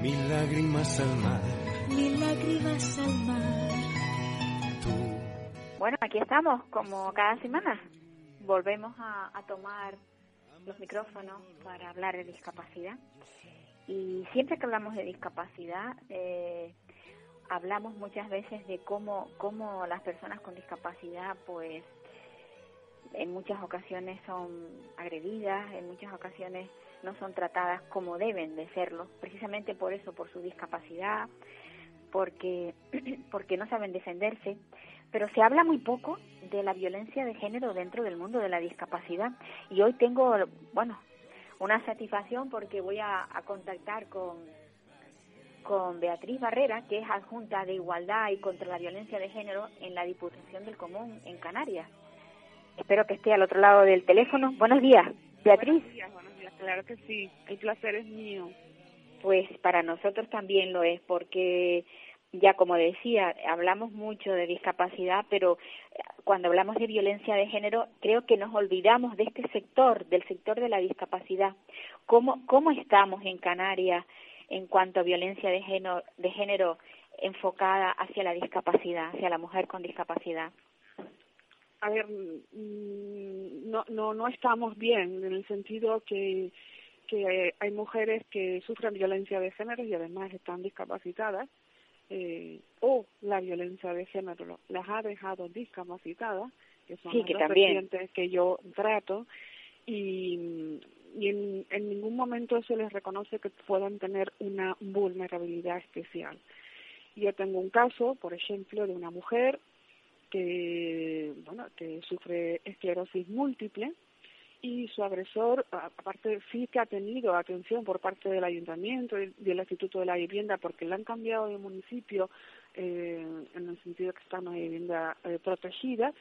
mil lágrimas al mar. mil lágrimas al mar. Tú Bueno, aquí estamos, como cada semana. Volvemos a, a tomar los micrófonos para hablar de discapacidad. Y siempre que hablamos de discapacidad, eh, hablamos muchas veces de cómo, cómo las personas con discapacidad, pues, en muchas ocasiones son agredidas, en muchas ocasiones no son tratadas como deben de serlo, precisamente por eso, por su discapacidad, porque, porque no saben defenderse. Pero se habla muy poco de la violencia de género dentro del mundo de la discapacidad. Y hoy tengo, bueno, una satisfacción porque voy a, a contactar con, con Beatriz Barrera, que es adjunta de Igualdad y contra la Violencia de Género en la Diputación del Común en Canarias. Espero que esté al otro lado del teléfono. Buenos días, Beatriz. Buenos días, buenos días. Claro que sí. El placer es mío. Pues para nosotros también lo es, porque ya como decía, hablamos mucho de discapacidad, pero eh, cuando hablamos de violencia de género, creo que nos olvidamos de este sector, del sector de la discapacidad. ¿Cómo, cómo estamos en Canarias en cuanto a violencia de género, de género enfocada hacia la discapacidad, hacia la mujer con discapacidad? A ver, mm, no, no, no estamos bien en el sentido que, que hay mujeres que sufren violencia de género y además están discapacitadas. Eh, o la violencia de género las ha dejado discapacitadas, que son Sí, que también. vertientes que yo trato, y, y en, en ningún momento se les reconoce que puedan tener una vulnerabilidad especial. Yo tengo un caso, por ejemplo, de una mujer que, bueno, que sufre esclerosis múltiple y su agresor, aparte sí que ha tenido atención por parte del ayuntamiento y del Instituto de la Vivienda porque le han cambiado de municipio eh, en el sentido que está una vivienda eh, protegida,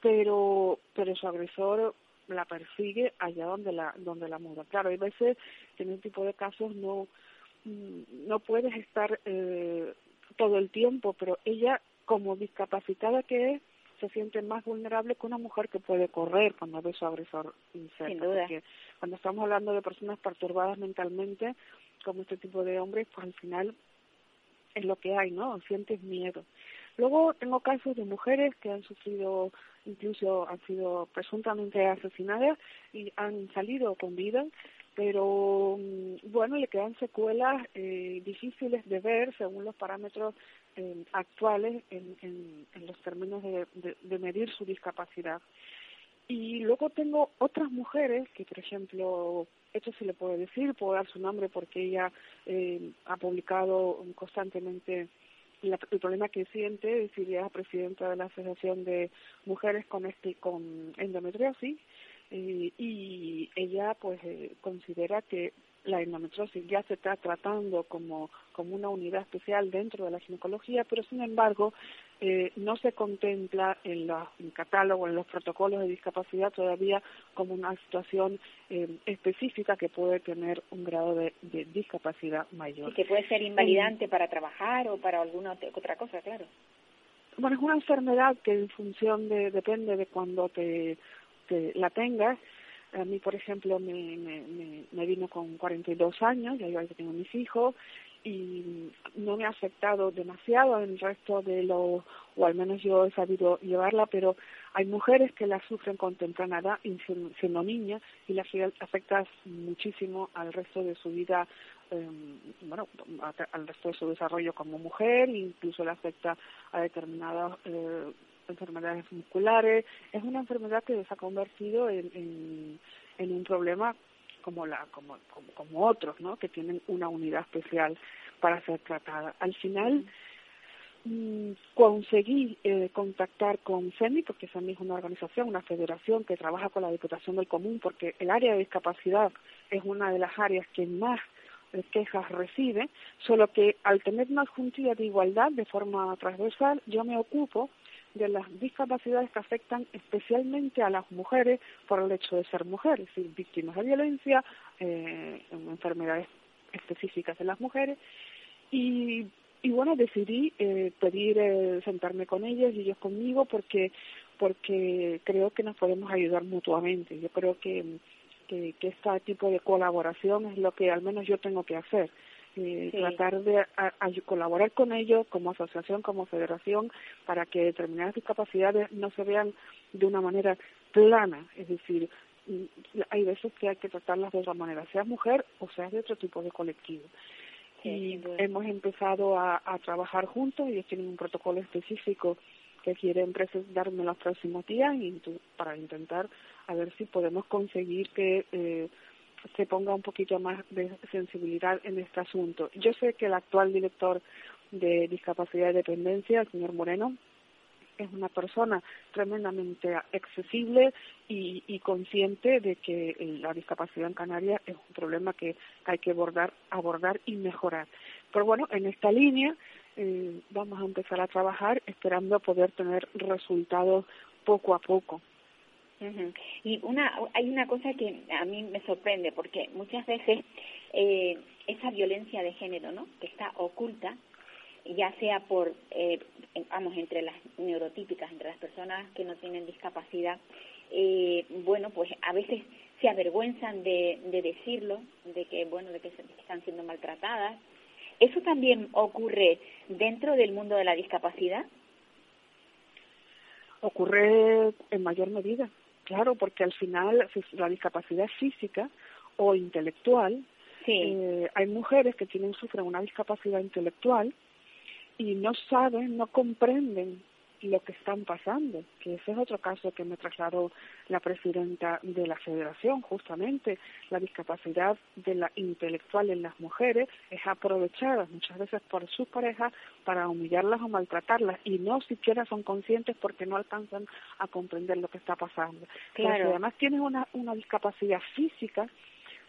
pero pero su agresor la persigue allá donde la donde la muda. Claro, hay veces en este tipo de casos no mm, no puedes estar eh, todo el tiempo, pero ella como discapacitada que es se siente más vulnerable que una mujer que puede correr cuando ve su agresor cerca. Sin duda. Porque cuando estamos hablando de personas perturbadas mentalmente, como este tipo de hombres, pues al final es lo que hay, ¿no? Sientes miedo. Luego tengo casos de mujeres que han sufrido, incluso han sido presuntamente asesinadas y han salido con vida, pero mm, bueno, le quedan secuelas eh, difíciles de ver según los parámetros eh, actuales en, en, los términos de, medir su discapacidad. Y luego tengo otras mujeres que, por ejemplo, esto se le puede decir, puedo dar su nombre porque ella eh, ha publicado constantemente la- el problema que siente, es decir, ella es presidenta de la Asociación de Mujeres con, este, con Endometriosis eh, y ella pues eh, considera que la endometriosis ya se está tratando como, como una unidad especial dentro de la ginecología, pero sin embargo eh, no se contempla en los en catálogo, en los protocolos de discapacidad todavía como una situación eh, específica que puede tener un grado de, de discapacidad mayor. Y que puede ser invalidante para trabajar o para alguna ot- otra cosa, claro. Bueno, es una enfermedad que en función de, depende de cuando te, te la tengas. A mí, por ejemplo, me, me, me, vino con 42 años, ya yo ya tengo mis hijos, y no me ha afectado demasiado en el resto de lo, o al menos yo he sabido llevarla, pero hay mujeres que la sufren con temprana edad, siendo niñas, y la afecta muchísimo al resto de su vida eh, bueno, al resto de su desarrollo como mujer, incluso le afecta a determinadas eh, enfermedades musculares. Es una enfermedad que se ha convertido en, en, un problema como la como, como, como otros, ¿no? Que tienen una unidad especial para ser tratada. Al final mm, conseguí eh, contactar con CEMI, porque CEMI es una organización, una federación que trabaja con la Diputación del Común, porque el área de discapacidad es una de las áreas que más quejas recibe, solo que al tener una juntilla de igualdad de forma transversal, yo me ocupo de las discapacidades que afectan especialmente a las mujeres por el hecho de ser mujeres, es víctimas de violencia, eh, enfermedades específicas de las mujeres. Y, y bueno, decidí eh, pedir eh, sentarme con ellas y ellos conmigo porque, porque creo que nos podemos ayudar mutuamente. Yo creo que, que, que este tipo de colaboración es lo que al menos yo tengo que hacer eh, tratar de colaborar con ellos como asociación, como federación, para que determinadas discapacidades no se vean de una manera plana, es decir, mm, hay veces que hay que tratarlas de otra manera, sea mujer o sea de otro tipo de colectivo. y hemos empezado a, a trabajar juntos, ellos tienen un protocolo específico que quieren presentarme los próximos días y para intentar a ver si podemos conseguir que eh, se ponga un poquito más de sensibilidad en este asunto. Yo sé que el actual director de discapacidad y dependencia, el señor Moreno, es una persona tremendamente accesible y, consciente de que la discapacidad en Canarias es un problema que hay que abordar, abordar y mejorar. Pero bueno, en esta línea eh, vamos a empezar a trabajar esperando poder tener resultados poco a poco. Y una, hay una cosa que a mí me sorprende, porque muchas veces eh, esa violencia de género, ¿no? Que está oculta, ya sea por, eh, vamos, entre las neurotípicas, entre las personas que no tienen discapacidad, eh, bueno, pues a veces se avergüenzan de, de decirlo, de que, bueno, de que están siendo maltratadas. ¿Eso también ocurre dentro del mundo de la discapacidad? Ocurre en mayor medida. Claro, porque al final la discapacidad física o intelectual, eh, hay mujeres que tienen sufren una discapacidad intelectual y no saben, no comprenden lo que están pasando, que ese es otro caso que me trasladó la presidenta de la federación, justamente la discapacidad de la intelectual en las mujeres es aprovechada muchas veces por sus parejas para humillarlas o maltratarlas y no siquiera son conscientes porque no alcanzan a comprender lo que está pasando. Claro. además tienes una, una discapacidad física,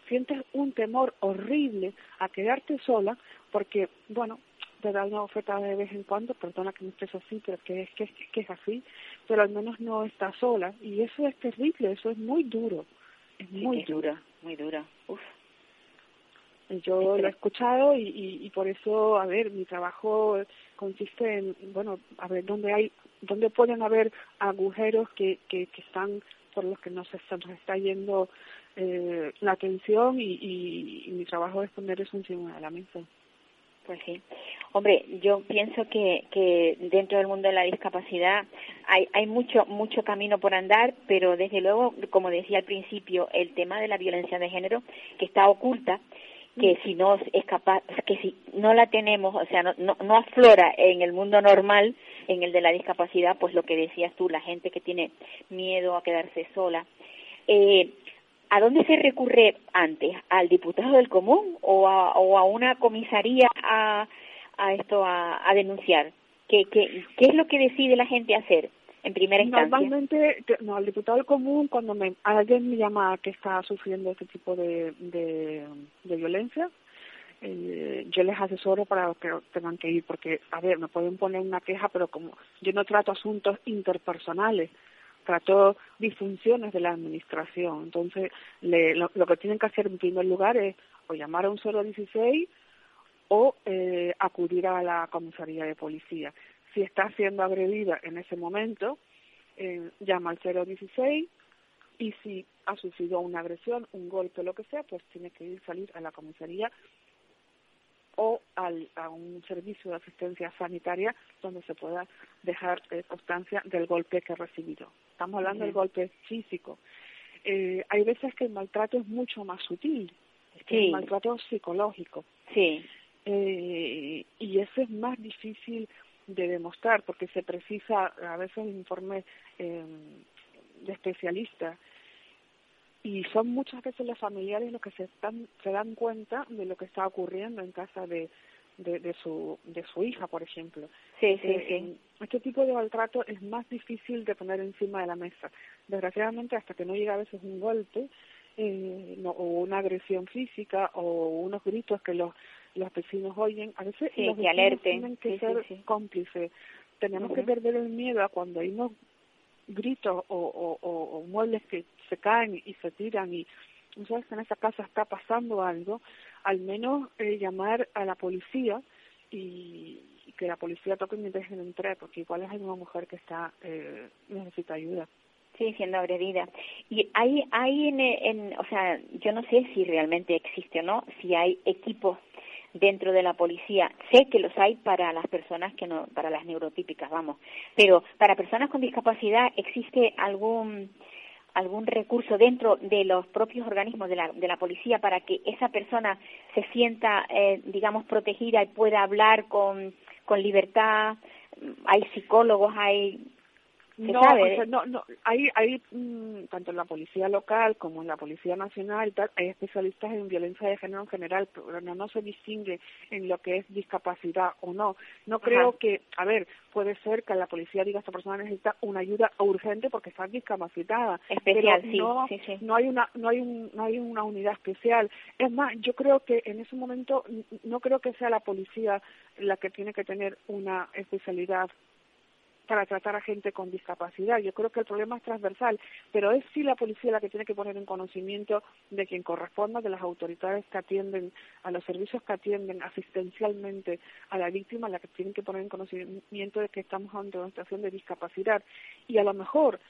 sientes un temor horrible a quedarte sola porque, bueno, te da una oferta de vez en cuando, perdona que no estés así, pero que es que, que es así, pero al menos no está sola y eso es terrible, eso es muy duro, es muy dura, muy dura, uf. Yo lo he escuchado y, y, y, por eso, a ver, mi trabajo consiste en, bueno, a ver, dónde hay, dónde pueden haber agujeros que, que, que están por los que nos, está, nos está yendo eh, la atención y, y, y mi trabajo es poner eso encima de la mesa. Pues sí. Hombre, yo pienso que, que dentro del mundo de la discapacidad hay, hay mucho, mucho camino por andar, pero desde luego, como decía al principio, el tema de la violencia de género, que está oculta, que si no es capaz, que si no la tenemos, o sea, no, no, no aflora en el mundo normal, en el de la discapacidad, pues lo que decías tú, la gente que tiene miedo a quedarse sola. Eh, ¿A dónde se recurre antes? ¿Al diputado del común o a, o a una comisaría a, a esto a, a denunciar? ¿Qué, ¿Qué, ¿Qué es lo que decide la gente hacer en primera instancia? Normalmente, no, al diputado común, cuando me, alguien me llama que está sufriendo este tipo de, de, violencia, eh, yo les asesoro para que tengan que ir, porque, a ver, me pueden poner una queja, pero como yo no trato asuntos interpersonales, trató disfunciones de la administración. Entonces, le, lo, lo, que tienen que hacer en primer lugar es o llamar a un 016 o eh, acudir a la comisaría de policía. Si está siendo agredida en ese momento, eh, llama al 016 y si ha sufrido una agresión, un golpe, lo que sea, pues tiene que ir salir a la comisaría o al, a un servicio de asistencia sanitaria donde se pueda dejar eh, constancia del golpe que ha recibido. Estamos hablando del golpe físico. Eh, hay veces que el maltrato es mucho más sutil, que el maltrato psicológico. Sí. Eh, y eso es más difícil de demostrar porque se precisa a veces informe eh, de especialistas y son muchas veces los familiares los que se están se dan cuenta de lo que está ocurriendo en casa de de, de su de su hija por ejemplo. Sí sí eh, sí. este tipo de maltrato es más difícil de poner encima de la mesa. Desgraciadamente hasta que no llega a veces un golpe eh, no, o una agresión física o unos gritos que los los vecinos oyen, a veces los vecinos tienen que ser cómplices. Tenemos que perder el miedo a cuando hay unos gritos o, o, muebles que se caen y se tiran y sabes que en esa casa está pasando algo, al menos eh, llamar a la policía y, que la policía toque mi dejen entrar, porque igual es una mujer que está eh, necesita ayuda. Sí, siendo agredida. Y hay, hay en, en, o sea, yo no sé si realmente existe o no, si hay equipos dentro de la policía. Sé que los hay para las personas que no, para las neurotípicas, vamos. Pero para personas con discapacidad existe algún algún recurso dentro de los propios organismos de la, de la policía para que esa persona se sienta, eh, digamos, protegida y pueda hablar con, con libertad. Hay psicólogos, hay no, o no, no, hay, hay mm, tanto en la policía local como en la policía nacional, hay especialistas en violencia de género en general, pero no, no se distingue en lo que es discapacidad o no. No creo que, a ver, puede ser que la policía diga esta persona necesita una ayuda urgente porque está discapacitada, especial, pero no, no hay una, no hay un, no hay una unidad especial. Es más, yo creo que en ese momento no creo que sea la policía la que tiene que tener una especialidad para tratar a gente con discapacidad. Yo creo que el problema es transversal, pero es sí la policía la que tiene que poner en conocimiento de quien corresponda, de las autoridades que atienden, a los servicios que atienden asistencialmente a la víctima, la que tienen que poner en conocimiento de que estamos ante una situación de discapacidad. Y a lo mejor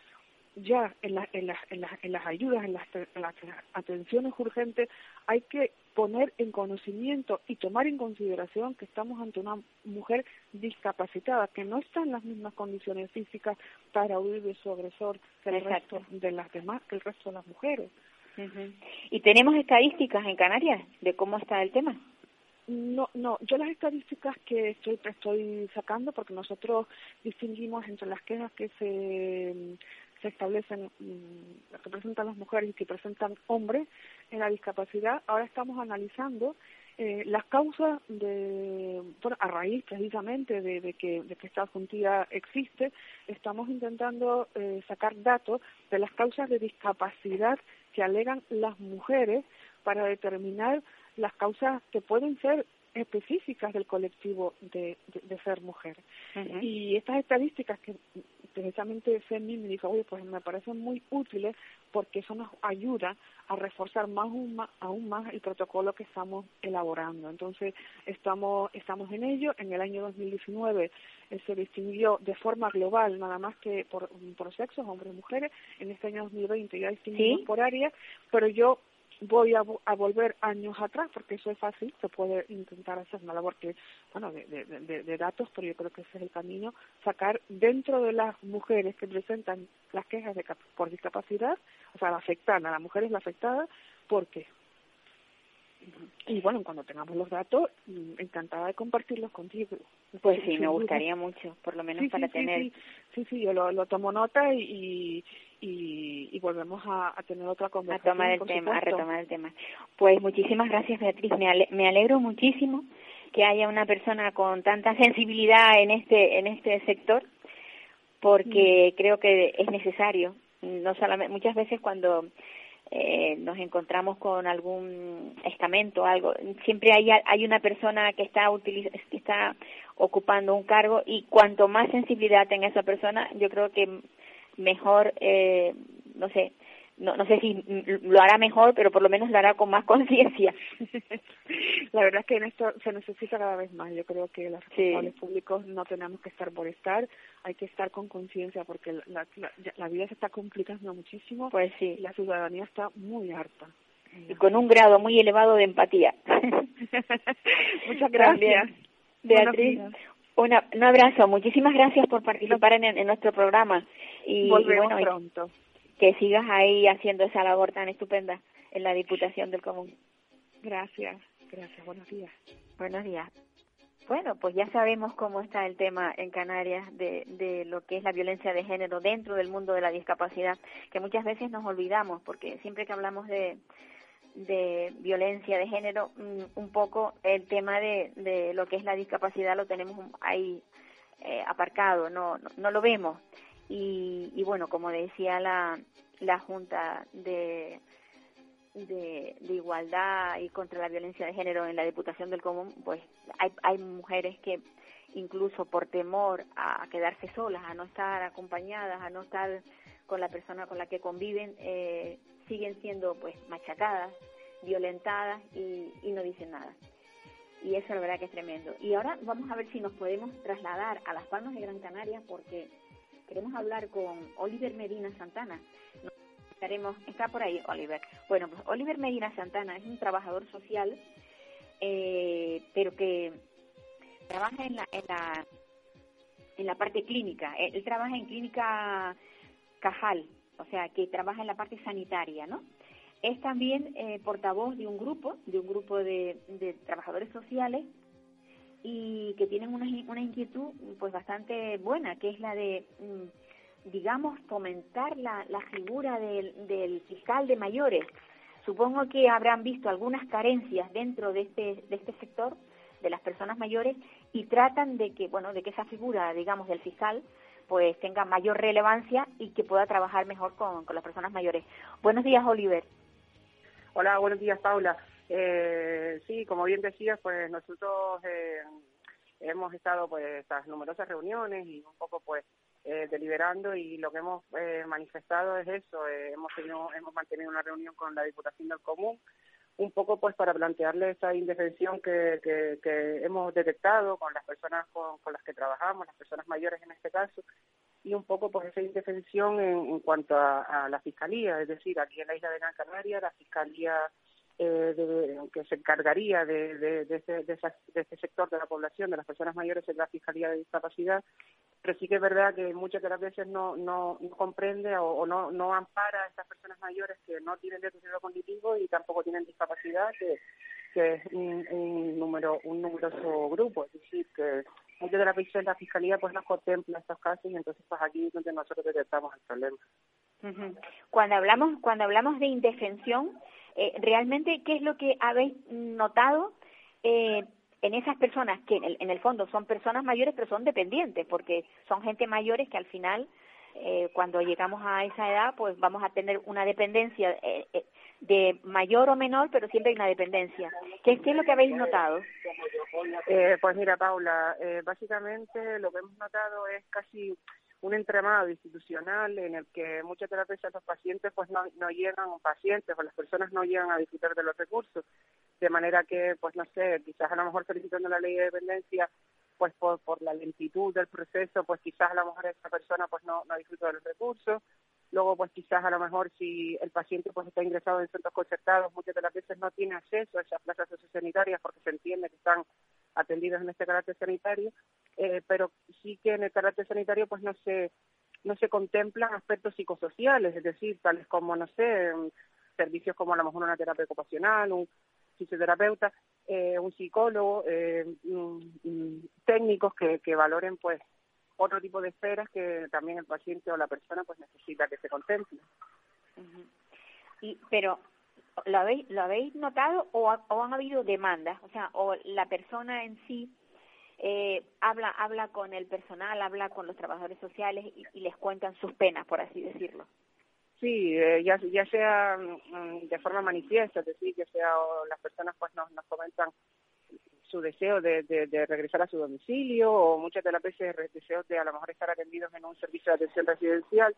ya en, la, en, las, en, las, en las ayudas, en las, en las atenciones urgentes, hay que poner en conocimiento y tomar en consideración que estamos ante una mujer discapacitada, que no está en las mismas condiciones físicas para huir de su agresor que el resto de las demás, que el resto de las mujeres. ¿Y tenemos estadísticas en Canarias de cómo está el tema? No, no, yo las estadísticas que estoy, estoy sacando, porque nosotros distinguimos entre las quejas que se se establecen mm, que presentan las mujeres y que presentan hombres en la discapacidad. Ahora estamos analizando eh, las causas de, bueno, a raíz precisamente de, que, de que esta juntía existe, estamos intentando eh, sacar datos de las causas de discapacidad que alegan las mujeres para determinar las causas que pueden ser específicas del colectivo de, de, ser mujer. Y estas estadísticas que precisamente FEMI me dijo, oye, pues me parecen muy útiles porque eso nos ayuda a reforzar más, aún más el protocolo que estamos elaborando. Entonces, estamos, estamos en ello. En el año 2019 eh, se distinguió de forma global, nada más que por, por sexos, hombres y mujeres. En este año 2020 ya distinguimos por área, pero yo voy a, a, volver años atrás, porque eso es fácil, se puede intentar hacer una labor que, bueno, de, de, de, datos, pero yo creo que ese es el camino, sacar dentro de las mujeres que presentan las quejas de, por discapacidad, o sea, la afectada, la mujer es la afectada, ¿por qué? Y bueno, cuando tengamos los datos, mm, encantada de compartirlos contigo. Pues sí, me gustaría mucho, por lo menos para tener. Sí, sí, yo lo, lo tomo nota y, y, y volvemos a, a, tener otra conversación. A tomar el tema, a retomar el tema. Pues muchísimas gracias, Beatriz. Me, me alegro muchísimo que haya una persona con tanta sensibilidad en este en este sector, porque mm. creo que es necesario. No solamente muchas veces cuando eh, nos encontramos con algún estamento, algo, siempre hay, hay una persona que está, que está ocupando un cargo y cuanto más sensibilidad tenga esa persona, yo creo que mejor, eh, no sé, no, no sé si lo hará mejor, pero por lo menos lo hará con más conciencia. la verdad es que en esto se necesita cada vez más. Yo creo que los responsables públicos no tenemos que estar por estar, hay que estar con conciencia porque la, la, vida se está complicando muchísimo. Pues sí. la ciudadanía está muy harta. Y con un grado muy elevado de empatía. Muchas gracias. Beatriz, una, un abrazo. Muchísimas gracias por participar en, en nuestro programa. Y, Volvemos bueno, pronto. Que sigas ahí haciendo esa labor tan estupenda en la Diputación del Común. Gracias, gracias. Buenos días. Buenos días. Bueno, pues ya sabemos cómo está el tema en Canarias de, de lo que es la violencia de género dentro del mundo de la discapacidad, que muchas veces nos olvidamos, porque siempre que hablamos de, de violencia de género, mm, un poco el tema de, de lo que es la discapacidad lo tenemos ahí eh, aparcado, no, no, lo vemos. Y, y, bueno, como decía la, la Junta de, de, igualdad y contra la violencia de género en la Diputación del Común, pues hay, hay mujeres que incluso por temor a quedarse solas, a no estar acompañadas, a no estar con la persona con la que conviven, eh, siguen siendo pues machacadas, violentadas y, y no dicen nada. Y eso la verdad que es tremendo. Y ahora vamos a ver si nos podemos trasladar a las Palmas de Gran Canaria porque queremos hablar con Oliver Medina Santana. Estaremos, está por ahí Oliver. Bueno, pues Oliver Medina Santana es un trabajador social, eh, pero que trabaja en la, en la, en la parte clínica. Él, trabaja en clínica Cajal, o sea, que trabaja en la parte sanitaria, ¿no? Es también eh, portavoz de un grupo, de un grupo de, de trabajadores sociales y que tienen una, una inquietud pues bastante buena, que es la de, mm, digamos, fomentar la, la figura del, del fiscal de mayores. Supongo que habrán visto algunas carencias dentro de este, de este sector de las personas mayores y tratan de que, bueno, de que esa figura, digamos, del fiscal pues tenga mayor relevancia y que pueda trabajar mejor con, con las personas mayores. Buenos días, Oliver. Hola, buenos días, Paula. Eh, sí, como bien decías, pues nosotros eh, hemos estado pues estas numerosas reuniones y un poco pues eh, deliberando y lo que hemos eh, manifestado es eso. Eh, hemos tenido, hemos mantenido una reunión con la Diputación del Común un poco pues para plantearle esa indefensión que, que, hemos detectado con las personas con, con, las que trabajamos, las personas mayores en este caso, y un poco pues esa indefensión en, en cuanto a, a, la fiscalía, es decir, aquí en la isla de Gran Canaria la fiscalía eh, de, que se encargaría de, de, de, ese, esa, de este sector de la población, de las personas mayores, es la Fiscalía de Discapacidad, pero sí que es verdad que muchas de las veces no, no, comprende o, no, no ampara a estas personas mayores que no tienen deterioro cognitivo y tampoco tienen discapacidad, que, es un, un, número un numeroso grupo, es decir, que muchas de las veces la Fiscalía pues no contempla estos casos y entonces pues aquí es donde nosotros detectamos el problema. Cuando hablamos cuando hablamos de indefensión, eh, realmente qué es lo que habéis notado eh, en esas personas que en el, en el, fondo son personas mayores pero son dependientes porque son gente mayores que al final eh, cuando llegamos a esa edad pues vamos a tener una dependencia eh, eh, de mayor o menor pero siempre hay una dependencia ¿qué, qué es lo que habéis notado? Eh, pues mira Paula básicamente lo que hemos notado es casi un entramado institucional en el que muchas veces los pacientes pues no, no llegan, pacientes o las personas no llegan a disfrutar de los recursos, de manera que, pues no sé, quizás a lo mejor felicitando la ley de dependencia, pues por, por la lentitud del proceso, pues quizás a lo mejor esa persona pues no, no disfruta de los recursos, luego pues quizás a lo mejor si el paciente pues está ingresado en centros concertados, muchas de las veces no tiene acceso a esas plazas sociosanitarias porque se entiende que están atendidos en este carácter sanitario, eh, pero sí que en el carácter sanitario pues no se no se contemplan aspectos psicosociales, es decir, tales como, no sé, servicios como a lo mejor una terapia ocupacional, un fisioterapeuta, eh, un psicólogo, eh, um, técnicos que, que valoren pues otro tipo de esferas que también el paciente o la persona pues necesita que se contemple. Uh -huh. Y pero ¿lo habéis, lo habéis notado o, ha, o han habido demandas? O sea, o la persona en sí eh, habla habla con el personal, habla con los trabajadores sociales y, y les cuentan sus penas, por así decirlo. Sí, eh, ya, ya sea mm, de forma manifiesta, es decir, que sea o las personas pues nos, nos comentan su deseo de, de, regresar a su domicilio o muchas de las veces deseos de a lo mejor estar atendidos en un servicio de atención residencial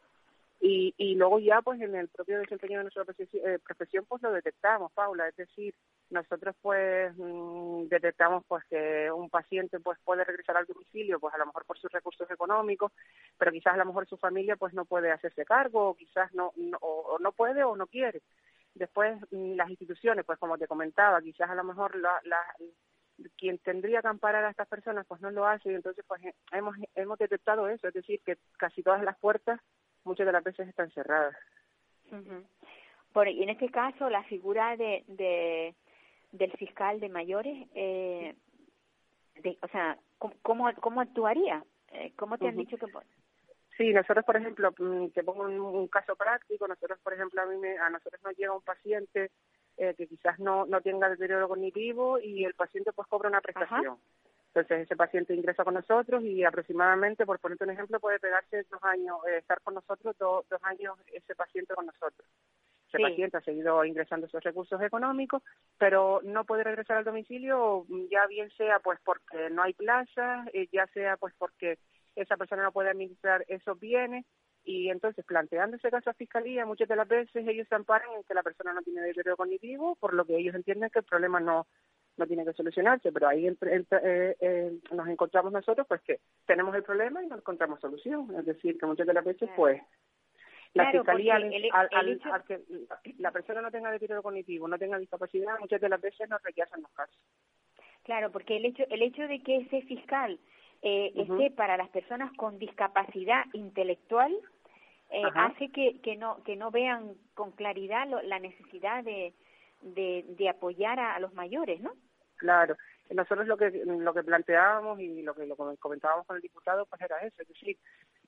y, y luego ya pues en el propio desempeño de nuestra profesión, eh, profesión pues lo detectamos, Paula, es decir, nosotros pues mmm, detectamos pues que un paciente pues puede regresar al domicilio pues a lo mejor por sus recursos económicos, pero quizás a lo mejor su familia pues no puede hacerse cargo o quizás no, no o, no puede o no quiere. Después mmm, las instituciones pues como te comentaba, quizás a lo mejor la, la quien tendría que amparar a estas personas pues no lo hace y entonces pues hemos hemos detectado eso, es decir, que casi todas las puertas muchas de las veces están cerradas. Uh -huh. Por, y en este caso, la figura de, de del fiscal de mayores, eh, de, o sea, ¿cómo, cómo actuaría? Eh, ¿Cómo te uh -huh. han dicho que...? Sí, nosotros, por ejemplo, mm, te pongo un, un caso práctico, nosotros, por ejemplo, a mí me, a nosotros nos llega un paciente eh, que quizás no, no tenga deterioro cognitivo y el paciente pues cobra una prestación. Ajá. Entonces ese paciente ingresa con nosotros y aproximadamente, por ponerte un ejemplo, puede pegarse dos años, eh, estar con nosotros do, dos años ese paciente con nosotros. ese paciente ha seguido ingresando esos recursos económicos, pero no puede regresar al domicilio, ya bien sea pues porque no hay plazas, eh, ya sea pues porque esa persona no puede administrar esos bienes, y entonces planteando ese caso a fiscalía, muchas de las veces ellos se amparan en que la persona no tiene deterioro cognitivo, por lo que ellos entienden que el problema no no tiene que solucionarse, pero ahí eh, eh, nos encontramos nosotros pues que tenemos el problema y no encontramos solución, es decir, que muchas de las veces pues la fiscalía al, que la persona no tenga deterioro cognitivo, no tenga discapacidad, muchas de las veces nos rechazan los casos. Claro, porque el hecho el hecho de que ese fiscal eh, esté para las personas con discapacidad intelectual eh, hace que, que no que no vean con claridad la necesidad de, de, de apoyar a, los mayores, ¿no? Claro, nosotros lo que lo que planteábamos y lo que lo comentábamos con el diputado pues era eso, es decir,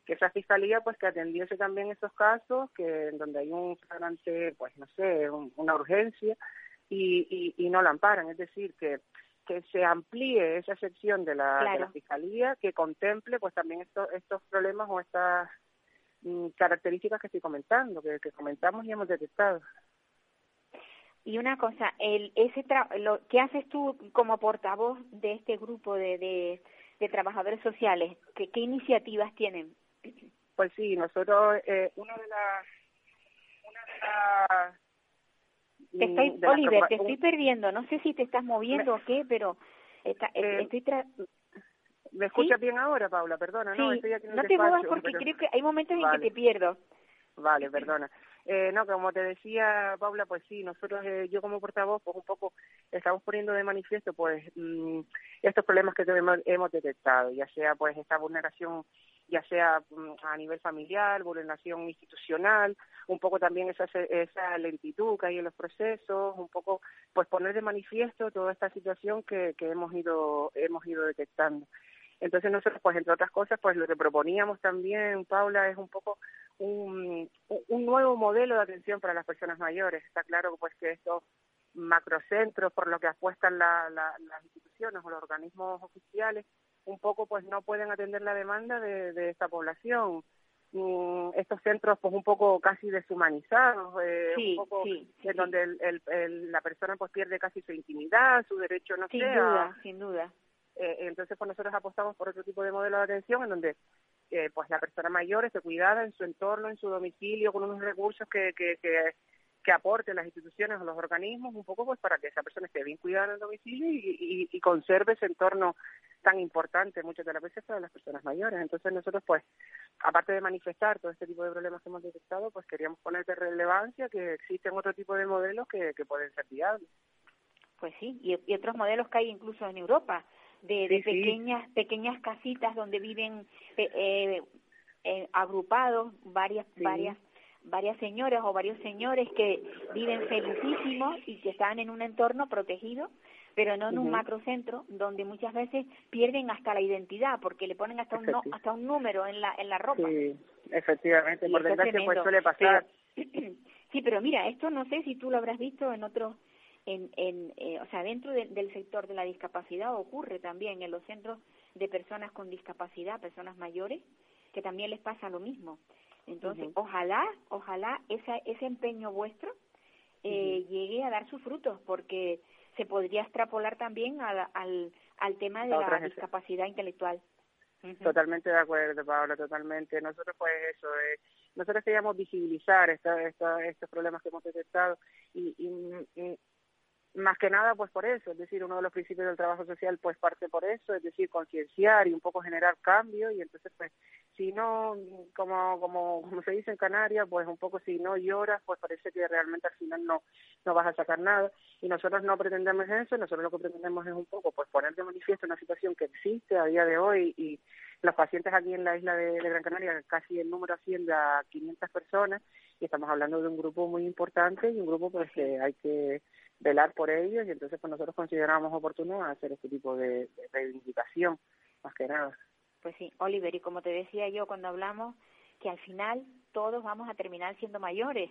que esa fiscalía pues que atendiese también esos casos que en donde hay un flagrante pues no sé una urgencia y, y, no la amparan. Es decir que que se amplíe esa sección de la, de la fiscalía que contemple pues también estos estos problemas o estas características que estoy comentando que, que comentamos y hemos detectado. Y una cosa el ese lo qué haces tú como portavoz de este grupo de, de, de trabajadores sociales qué, qué iniciativas tienen pues sí, nosotros, eh, una de las... Una de las te estoy, mm, Oliver, te estoy perdiendo. No sé si te estás moviendo o qué, pero está, eh, estoy... Tra ¿Me escuchas bien ahora, Paula? Perdona, no, estoy aquí en No te muevas porque creo que hay momentos en que te pierdo. Vale, perdona. Eh, no, como te decía Paula, pues sí, nosotros, eh, yo como portavoz, pues un poco estamos poniendo de manifiesto pues mm, estos problemas que hemos detectado, ya sea pues esta vulneración ya sea mm, a nivel familiar, vulneración institucional, un poco también esa, esa lentitud que hay en los procesos, un poco pues poner de manifiesto toda esta situación que, que hemos ido hemos ido detectando. Entonces nosotros, pues entre otras cosas, pues lo que proponíamos también, Paula, es un poco un, un nuevo modelo de atención para las personas mayores. Está claro pues que estos macrocentros por lo que apuestan la, las instituciones o los organismos oficiales un poco pues no pueden atender la demanda de, de esta población. Mm, estos centros pues un poco casi deshumanizados eh, un poco en donde el, el, la persona pues pierde casi su intimidad su derecho no sin duda sin duda eh, entonces pues nosotros apostamos por otro tipo de modelo de atención en donde eh, pues la persona mayor esté cuidada en su entorno en su domicilio con unos recursos que, que, que que aporten las instituciones o los organismos un poco pues para que esa persona esté bien cuidada en el domicilio y, y, conserve ese entorno tan importante muchas de las veces para las personas mayores. Entonces nosotros pues, aparte de manifestar todo este tipo de problemas que hemos detectado, pues queríamos poner de relevancia que existen otro tipo de modelos que, que pueden ser viables. Pues sí, y, otros modelos que hay incluso en Europa, de, de pequeñas pequeñas casitas donde viven eh, eh, agrupados varias varias varias señoras o varios señores que viven felicísimos y que están en un entorno protegido, pero no en un macrocentro donde muchas veces pierden hasta la identidad porque le ponen hasta un hasta un número en la en la ropa. Sí, efectivamente, por desgracia pues suele pasar. sí, pero mira, esto no sé si tú lo habrás visto en otros en, en eh, o sea, dentro del sector de la discapacidad ocurre también en los centros de personas con discapacidad, personas mayores, que también les pasa lo mismo. Entonces, ojalá, ojalá esa, ese empeño vuestro eh, llegue a dar sus frutos, porque se podría extrapolar también al, al, al tema de la discapacidad intelectual. Totalmente de acuerdo, Paola, totalmente. Nosotros, pues, eso, eh, nosotros queríamos visibilizar esta, esta, estos problemas que hemos detectado y, y, más que nada pues por eso, es decir, uno de los principios del trabajo social pues parte por eso, es decir, concienciar y un poco generar cambio y entonces pues si no, como, como, como se dice en Canarias, pues un poco si no lloras, pues parece que realmente al final no, no vas a sacar nada. Y nosotros no pretendemos eso, nosotros lo que pretendemos es un poco pues poner de manifiesto una situación que existe a día de hoy y los pacientes aquí en la isla de, Gran Canaria, casi el número asciende a 500 personas y estamos hablando de un grupo muy importante y un grupo pues que hay que velar por ellos y entonces pues nosotros consideramos oportuno hacer este tipo de, reivindicación, más que nada. Pues sí, Oliver, y como te decía yo cuando hablamos, que al final todos vamos a terminar siendo mayores.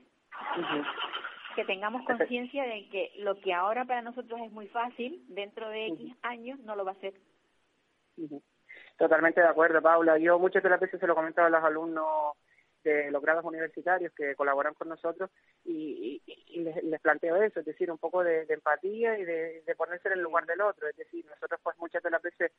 Que tengamos conciencia de que lo que ahora para nosotros es muy fácil, dentro de X años no lo va a ser. Totalmente de acuerdo, Paula. Yo muchas de las veces se lo comentaba a los alumnos de los grados universitarios que colaboran con nosotros, y, les, planteo eso, es decir, un poco de, empatía y de, ponerse en el lugar del otro. Es decir, nosotros pues muchas de las veces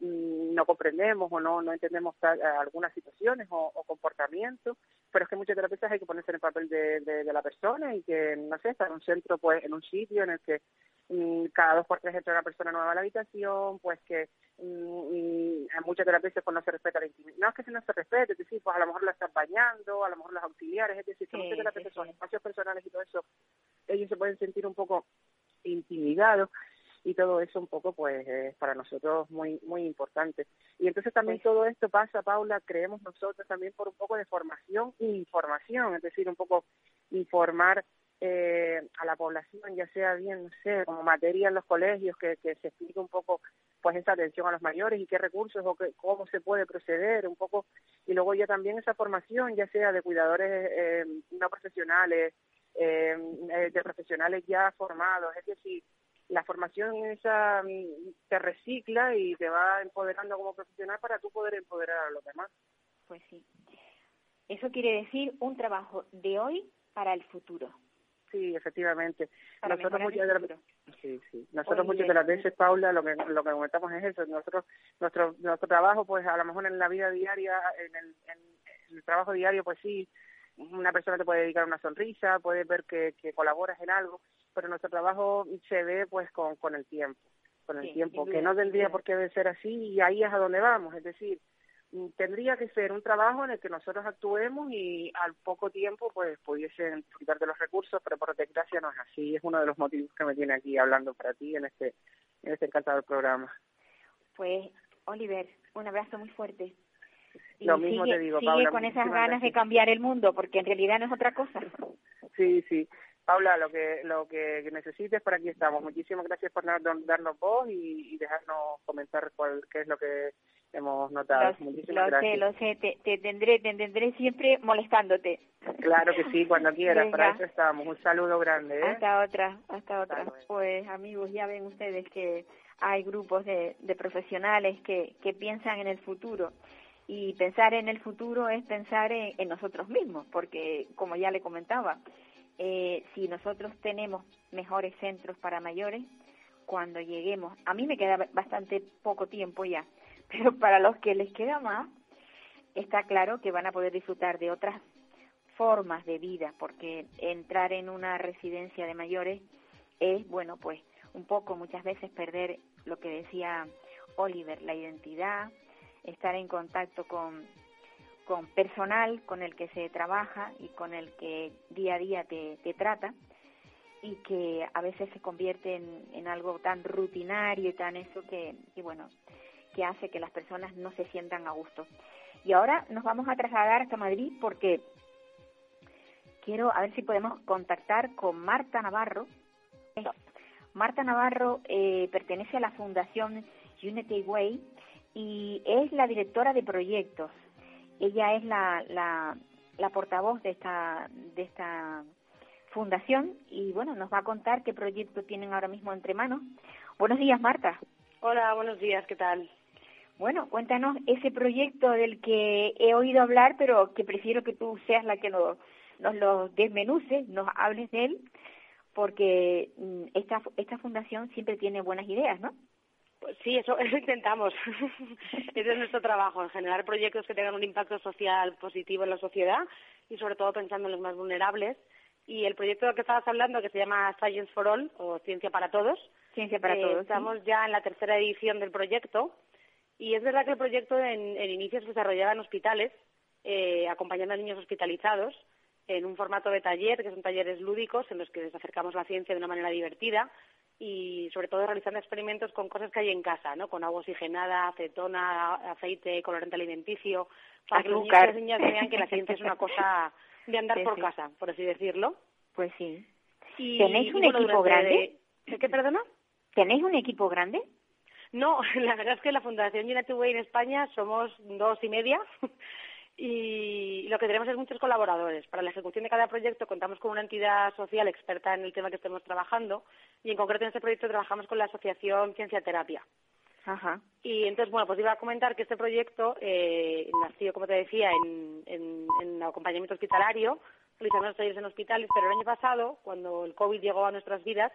mm, no comprendemos o no, no entendemos algunas situaciones o, comportamientos, pero es que muchas de las veces hay que ponerse en el papel de, la persona y que, no sé, estar en un centro, pues en un sitio en el que cada dos por tres entra una persona nueva a la habitación, pues que mm, muchas de las veces pues no se respeta la intimidad. No es que no se respete, es decir, pues a lo mejor la están bañando, a lo mejor los auxiliares, es decir, que muchas de las veces son espacios personales y todo eso, ellos se pueden sentir un poco intimidados y todo eso un poco pues es para nosotros muy muy importante y entonces también pues todo esto pasa Paula creemos nosotros también por un poco de formación e información es decir un poco informar eh, a la población ya sea bien no sé como materia en los colegios que, que se explique un poco pues esa atención a los mayores y qué recursos o qué, cómo se puede proceder un poco. Y luego ya también esa formación ya sea de cuidadores eh, no profesionales eh, eh, de profesionales ya formados. Es decir la formación esa mm, te recicla y te va empoderando como profesional para tú poder empoderar a los demás. Pues sí. Eso quiere decir un trabajo de hoy para el futuro Sí, efectivamente. nosotros muchas de las, sí, sí. Nosotros muchas de las veces, Paula, lo que lo que comentamos es eso. Nosotros nuestro nuestro trabajo, pues a lo mejor en la vida diaria, en el, en el trabajo diario, pues sí, una persona te puede dedicar una sonrisa, puede ver que, que colaboras en algo, pero nuestro trabajo se ve pues con, con el tiempo, con el tiempo, que no tendría por qué ser así y ahí es a donde vamos, es decir, tendría que ser un trabajo en el que nosotros actuemos y al poco tiempo pues pudiesen disfrutar de los recursos, pero por desgracia no es así. Es uno de los motivos que me tiene aquí hablando para ti en este, en este encantador programa. Pues, Oliver, un abrazo muy fuerte. Y Lo mismo sigue, te digo, sigue con esas ganas de cambiar el mundo, porque en realidad no es otra cosa. Sí, sí. Paula, lo que lo que necesites, por aquí estamos. Muchísimas gracias por darnos voz y, dejarnos comentar cuál qué es lo que hemos notado. Lo, lo sé, lo sé, te, tendré, te tendré siempre molestándote. Claro que sí, cuando quieras, para eso estamos. Un saludo grande. ¿eh? Hasta otra, hasta otra. pues amigos, ya ven ustedes que hay grupos de, de profesionales que, que piensan en el futuro. Y pensar en el futuro es pensar en, en nosotros mismos, porque como ya le comentaba, eh, si nosotros tenemos mejores centros para mayores, cuando lleguemos, a mí me queda bastante poco tiempo ya, pero para los que les queda más, está claro que van a poder disfrutar de otras formas de vida, porque entrar en una residencia de mayores es, bueno, pues un poco muchas veces perder lo que decía Oliver, la identidad, estar en contacto con, con personal con el que se trabaja y con el que día a día te, te trata y que a veces se convierte en, en algo tan rutinario y tan eso que, que, bueno, que hace que las personas no se sientan a gusto. Y ahora nos vamos a trasladar hasta Madrid porque quiero a ver si podemos contactar con Marta Navarro. Marta Navarro eh, pertenece a la Fundación Unity Way y es la directora de proyectos. Ella es la, la, la portavoz de esta, de esta fundación y bueno, nos va a contar qué proyecto tienen ahora mismo entre manos. Buenos días, Marta. Hola, buenos días, ¿qué tal? Bueno, cuéntanos ese proyecto del que he oído hablar, pero que prefiero que tú seas la que nos, nos lo desmenuce, nos hables de él, porque mm, esta, esta fundación siempre tiene buenas ideas, ¿no? Pues sí, eso, eso intentamos. Ese es nuestro trabajo, en generar proyectos que tengan un impacto social positivo en la sociedad y sobre todo pensando en los más vulnerables. Y el proyecto del que estabas hablando, que se llama Science for All, o Ciencia para Todos, Ciencia para eh, Todos. Estamos ya en la tercera edición del proyecto y es verdad que el proyecto en, en inicio se desarrollaba en hospitales, eh, acompañando a niños hospitalizados en un formato de taller, que son talleres lúdicos en los que les acercamos la ciencia de una manera divertida y sobre todo realizando experimentos con cosas que hay en casa, ¿no? Con agua oxigenada, acetona, aceite, colorante alimenticio, para que los niños y las niñas vean que la ciencia es una cosa de andar por casa, por así decirlo. Pues sí. ¿Tenéis un equipo grande? ¿Qué, perdona? ¿Tenéis un equipo grande? No, la verdad es que la Fundación United Way en España somos dos y media y lo que tenemos es muchos colaboradores. Para la ejecución de cada proyecto contamos con una entidad social experta en el tema que estemos trabajando y en concreto en este proyecto trabajamos con la Asociación Ciencia Terapia. Ajá. Y entonces, bueno, pues iba a comentar que este proyecto eh, nació, como te decía, en, en, en acompañamiento hospitalario, realizando los talleres en hospitales, pero el año pasado, cuando el COVID llegó a nuestras vidas,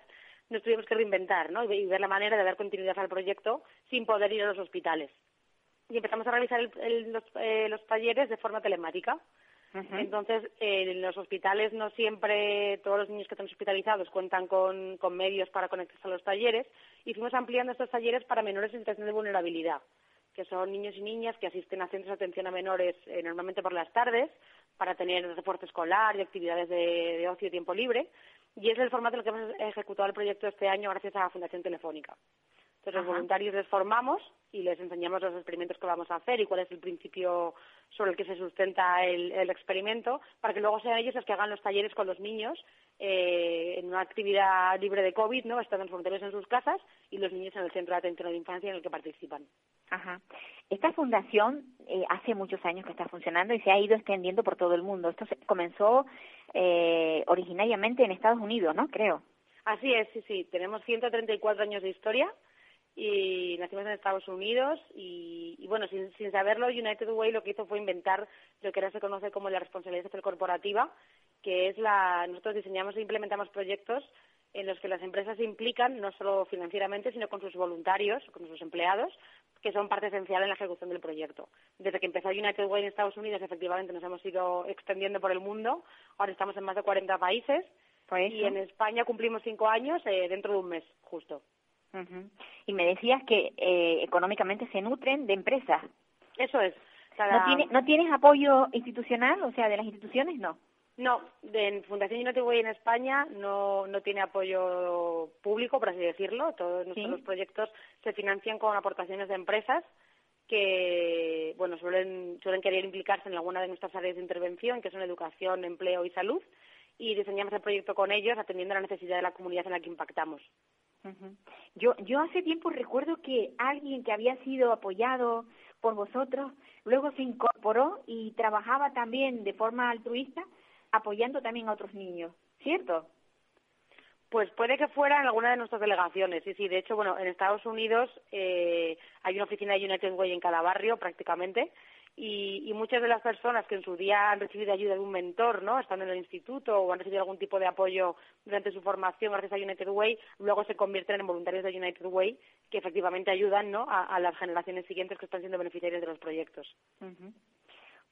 nos tuvimos que reinventar ¿no? y ver la manera de dar continuidad al proyecto sin poder ir a los hospitales. Y empezamos a realizar los, eh, los talleres de forma telemática. Entonces, en los hospitales no siempre todos los niños que están hospitalizados cuentan con, con medios para conectarse a los talleres y fuimos ampliando estos talleres para menores en situación de vulnerabilidad, que son niños y niñas que asisten a centros de atención a menores eh, normalmente por las tardes para tener refuerzo escolar y actividades de, de ocio y tiempo libre. Y es el formato en el que hemos ejecutado el proyecto este año gracias a la Fundación Telefónica. Entonces, los voluntarios les formamos y les enseñamos los experimentos que vamos a hacer y cuál es el principio sobre el que se sustenta el, experimento, para que luego sean ellos los que hagan los talleres con los niños eh, en una actividad libre de COVID, ¿no? Están voluntarios en sus casas y los niños en el centro de atención a la infancia en el que participan. Ajá. Esta fundación eh, hace muchos años que está funcionando y se ha ido extendiendo por todo el mundo. Esto comenzó eh, originariamente en Estados Unidos, ¿no? Creo. Así es, sí, sí. Tenemos 134 años de historia y nacimos en Estados Unidos y, bueno, sin, sin, saberlo, United Way lo que hizo fue inventar lo que ahora se conoce como la responsabilidad social corporativa, que es la, nosotros diseñamos e implementamos proyectos en los que las empresas se implican no solo financieramente, sino con sus voluntarios, con sus empleados, que son parte esencial en la ejecución del proyecto. Desde que empezó United Way en Estados Unidos, efectivamente nos hemos ido extendiendo por el mundo. Ahora estamos en más de 40 países. y en España cumplimos cinco años eh, dentro de un mes, justo. Y me decías que eh, económicamente se nutren de empresas. Eso es. ¿No, ¿No tienes apoyo institucional? O sea, de las instituciones, no. No, en Fundación Yo no te voy en España no, no tiene apoyo público, por así decirlo. Todos nuestros proyectos se financian con aportaciones de empresas que bueno suelen, suelen querer implicarse en alguna de nuestras áreas de intervención, que son educación, empleo y salud, y diseñamos el proyecto con ellos atendiendo a la necesidad de la comunidad en la que impactamos. Yo, yo hace tiempo recuerdo que alguien que había sido apoyado por vosotros luego se incorporó y trabajaba también de forma altruista apoyando también a otros niños, ¿cierto? Pues puede que fuera en alguna de nuestras delegaciones, sí, sí. De hecho, bueno, en Estados Unidos eh, hay una oficina de United Way en cada barrio prácticamente y, muchas de las personas que en su día han recibido ayuda de un mentor, ¿no? Estando en el instituto o han recibido algún tipo de apoyo durante su formación gracias a United Way, luego se convierten en voluntarios de United Way que efectivamente ayudan, ¿no? A, las generaciones siguientes que están siendo beneficiarios de los proyectos.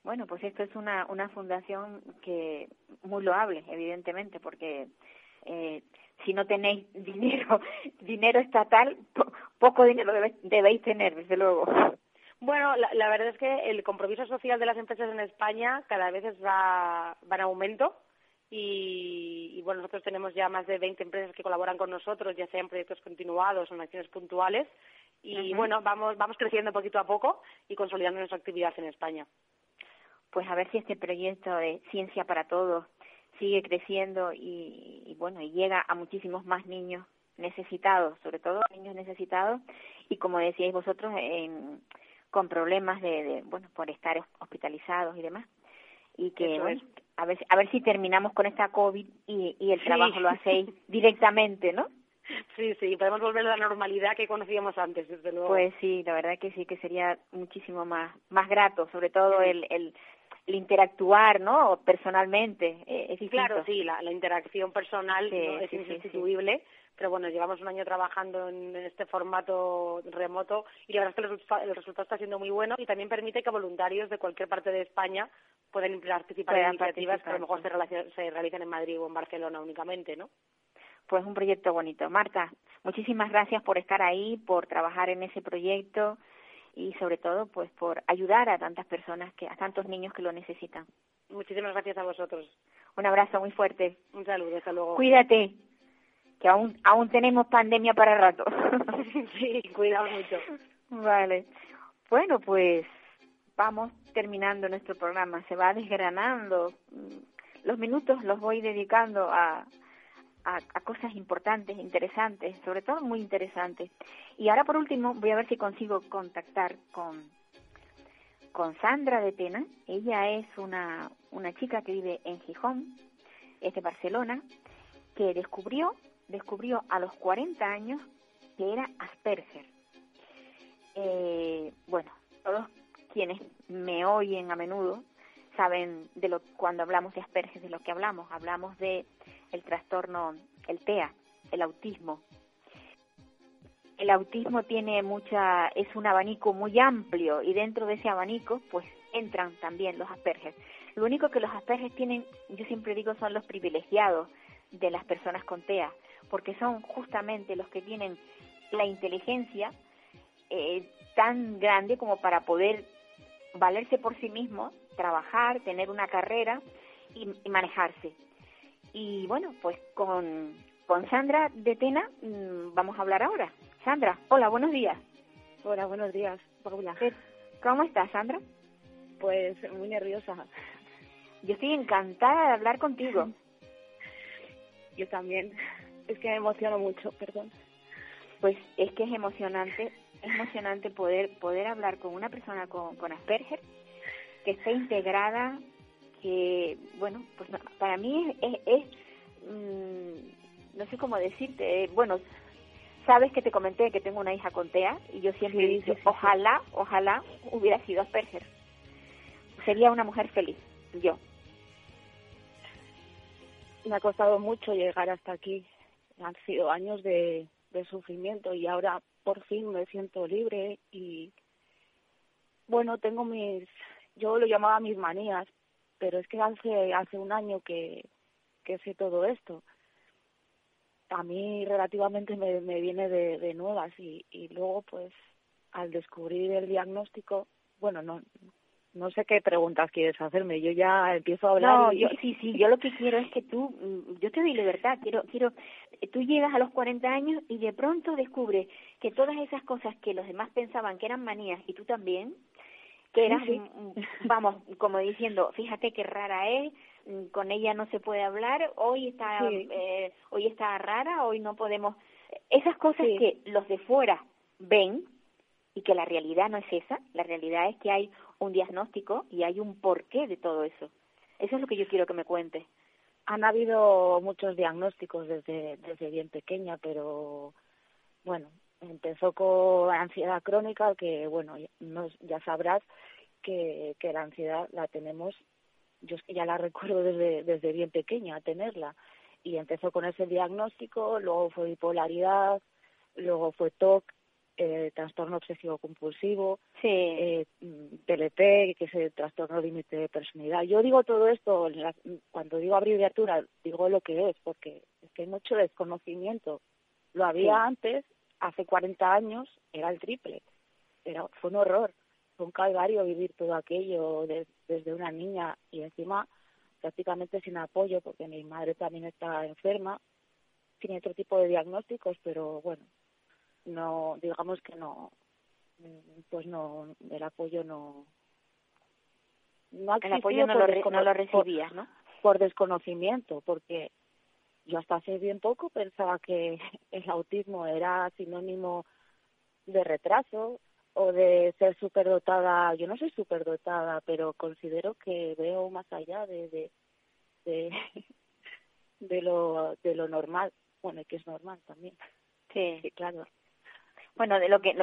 Bueno, pues esto es una, una fundación que muy loable, evidentemente, porque eh, si no tenéis dinero dinero estatal, poco dinero debéis tener, desde luego. Bueno, la, verdad es que el compromiso social de las empresas en España cada vez va, va en aumento y, bueno, nosotros tenemos ya más de 20 empresas que colaboran con nosotros, ya sea en proyectos continuados o en acciones puntuales y bueno, vamos, vamos creciendo poquito a poco y consolidando nuestra actividad en España. Pues a ver si este proyecto de Ciencia para Todos sigue creciendo y, y bueno, y llega a muchísimos más niños necesitados, sobre todo niños necesitados y como decíais vosotros, en con problemas de, bueno por estar hospitalizados y demás. Y que bueno, a ver a ver si terminamos con esta covid y, y el trabajo lo hacéis directamente no Sí, sí, podemos volver a la normalidad que conocíamos antes, desde luego. Pues sí, la verdad que sí, que sería muchísimo más más grato, sobre todo el, el, interactuar, ¿no? Personalmente. Eh, es claro, sí, la, la interacción personal es insustituible pero bueno, llevamos un año trabajando en este formato remoto y la verdad es que el resultado, está siendo muy bueno y también permite que voluntarios de cualquier parte de España puedan participar en iniciativas que a lo mejor se, se realizan en Madrid o en Barcelona únicamente, ¿no? Pues un proyecto bonito. Marta, muchísimas gracias por estar ahí, por trabajar en ese proyecto y sobre todo pues por ayudar a tantas personas que a tantos niños que lo necesitan. Muchísimas gracias a vosotros. Un abrazo muy fuerte. Un saludo, hasta luego. Cuídate que aún, aún tenemos pandemia para rato. sí, cuidado mucho. Vale. Bueno, pues vamos terminando nuestro programa. Se va desgranando. Los minutos los voy dedicando a, a, a, cosas importantes, interesantes, sobre todo muy interesantes. Y ahora por último voy a ver si consigo contactar con, con Sandra de Tena. Ella es una, una chica que vive en Gijón, es de Barcelona, que descubrió descubrió a los 40 años que era Asperger. Eh, bueno, todos quienes me oyen a menudo saben de lo cuando hablamos de Asperger de lo que hablamos, hablamos de el trastorno, el TEA, el autismo. El autismo tiene mucha es un abanico muy amplio y dentro de ese abanico pues entran también los Asperger. Lo único que los Asperger tienen, yo siempre digo, son los privilegiados de las personas con TEA, porque son justamente los que tienen la inteligencia eh, tan grande como para poder valerse por sí mismos, trabajar, tener una carrera y, manejarse. Y bueno, pues con, con Sandra de Tena mm, vamos a hablar ahora. Sandra, hola, buenos días. Hola, buenos días, Paula. ¿Cómo estás, Sandra? Pues muy nerviosa. Yo estoy encantada de hablar contigo. Yo también. Es que me emociono mucho, perdón. Pues es que es emocionante es emocionante poder poder hablar con una persona con, con Asperger que esté integrada que bueno pues para mí es, es, mm, no sé cómo decirte bueno sabes que te comenté que tengo una hija con TEA y yo siempre digo ojalá ojalá hubiera sido Asperger. Sería una mujer feliz yo. Me ha costado mucho llegar hasta aquí. Han sido años de, de sufrimiento y ahora por fin me siento libre y bueno, tengo mis, yo lo llamaba mis manías, pero es que hace, hace un año que, que sé todo esto. A mí relativamente me, me viene de, de nuevas y, y luego pues al descubrir el diagnóstico, bueno, no, no sé qué preguntas quieres hacerme. Yo ya empiezo a hablar. No, yo, sí, sí. Yo lo que quiero es que tú, mm, yo te doy libertad. Quiero, quiero. Tú llegas a los 40 años y de pronto descubres que todas esas cosas que los demás pensaban que eran manías y tú también, que eras, vamos, como diciendo, fíjate qué rara es, mm, con ella no se puede hablar, hoy está, eh, hoy está rara, hoy no podemos. Esas cosas que los de fuera ven y que la realidad no es esa, la realidad es que hay un diagnóstico y hay un porqué de todo eso. Eso es lo que yo quiero que me cuente. Han habido muchos diagnósticos desde, desde bien pequeña, pero bueno, empezó con ansiedad crónica, que bueno, no, ya sabrás que, que la ansiedad la tenemos, yo es que ya la recuerdo desde, desde bien pequeña, tenerla. Y empezó con ese diagnóstico, luego fue bipolaridad, luego fue TOC, eh, trastorno obsesivo compulsivo, sí. eh, TLP, que es el trastorno límite de personalidad. Yo digo todo esto, cuando digo abreviatura, digo lo que es, porque es que hay mucho desconocimiento. Lo había antes, hace 40 años, era el triple. Era, fue un horror, fue un calvario vivir todo aquello desde una niña y encima prácticamente sin apoyo, porque mi madre también está enferma, tiene otro tipo de diagnósticos, pero bueno, no digamos que no pues no el apoyo no no el apoyo no lo, no lo recibías no por desconocimiento porque yo hasta hace bien poco pensaba que el autismo era sinónimo de retraso o de ser superdotada. Yo no soy superdotada, pero considero que veo más allá de de, de, de lo de lo normal. Bueno, que es normal también. Sí, sí claro bueno, de lo que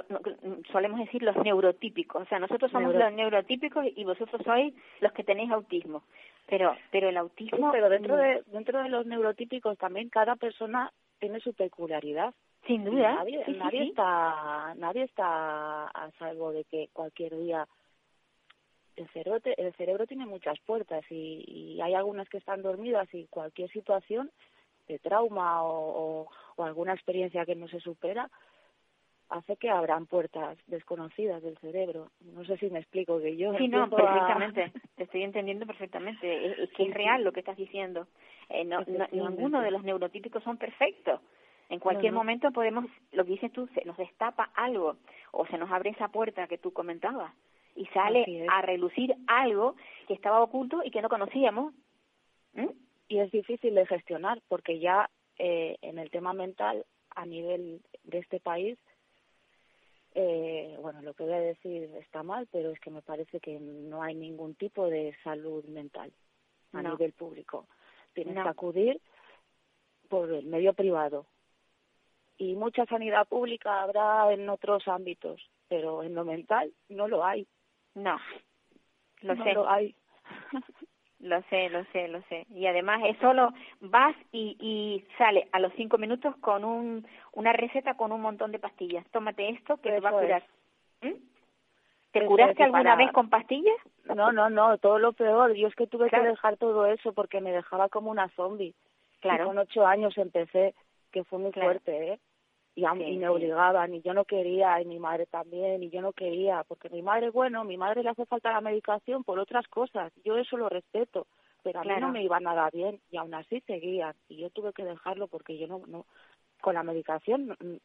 solemos decir los neurotípicos. O sea, nosotros somos los neurotípicos y vosotros sois los que tenéis autismo. Pero, pero el autismo. pero dentro de dentro de los neurotípicos también cada persona tiene su peculiaridad. Sin duda. Nadie, nadie está nadie está a salvo de que cualquier día el cerebro, el cerebro tiene muchas puertas y, y hay algunas que están dormidas y cualquier situación de trauma o, o alguna experiencia que no se supera hace que abran puertas desconocidas del cerebro. No sé si me explico que yo. Sí, no, perfectamente. Te estoy entendiendo perfectamente. Es, que es real lo que estás diciendo. Eh, no, ninguno de los neurotípicos son perfectos. En cualquier momento podemos, lo que dices tú, se nos destapa algo o se nos abre esa puerta que tú comentabas y sale a relucir algo que estaba oculto y que no conocíamos. ¿Mm? Y es difícil de gestionar porque ya eh, en el tema mental a nivel de este país eh, bueno, lo que voy a decir está mal, pero es que me parece que no hay ningún tipo de salud mental a nivel público. Tienes que acudir por el medio privado. Y mucha sanidad pública habrá en otros ámbitos, pero en lo mental no lo hay. No, lo no lo hay. Lo sé, lo sé, lo sé. Y además es solo vas y, y sale a los cinco minutos con un, una receta con un montón de pastillas. Tómate esto que te va a curar. ¿Mm? ¿Te Eso curaste alguna para- vez con pastillas? No, no, no, todo lo peor. Yo es que tuve Claro. que dejar todo eso porque me dejaba como una zombie. Claro. Y con ocho años empecé, que fue muy Claro. fuerte, ¿eh? Y, a- Sí, y me obligaban, y yo no quería, y mi madre también, y yo no quería, porque mi madre, bueno, mi madre le hace falta la medicación por otras cosas, yo eso lo respeto, pero a mí Claro. no me iba nada bien, y aún así seguían, y yo tuve que dejarlo porque yo no, no con la medicación mm,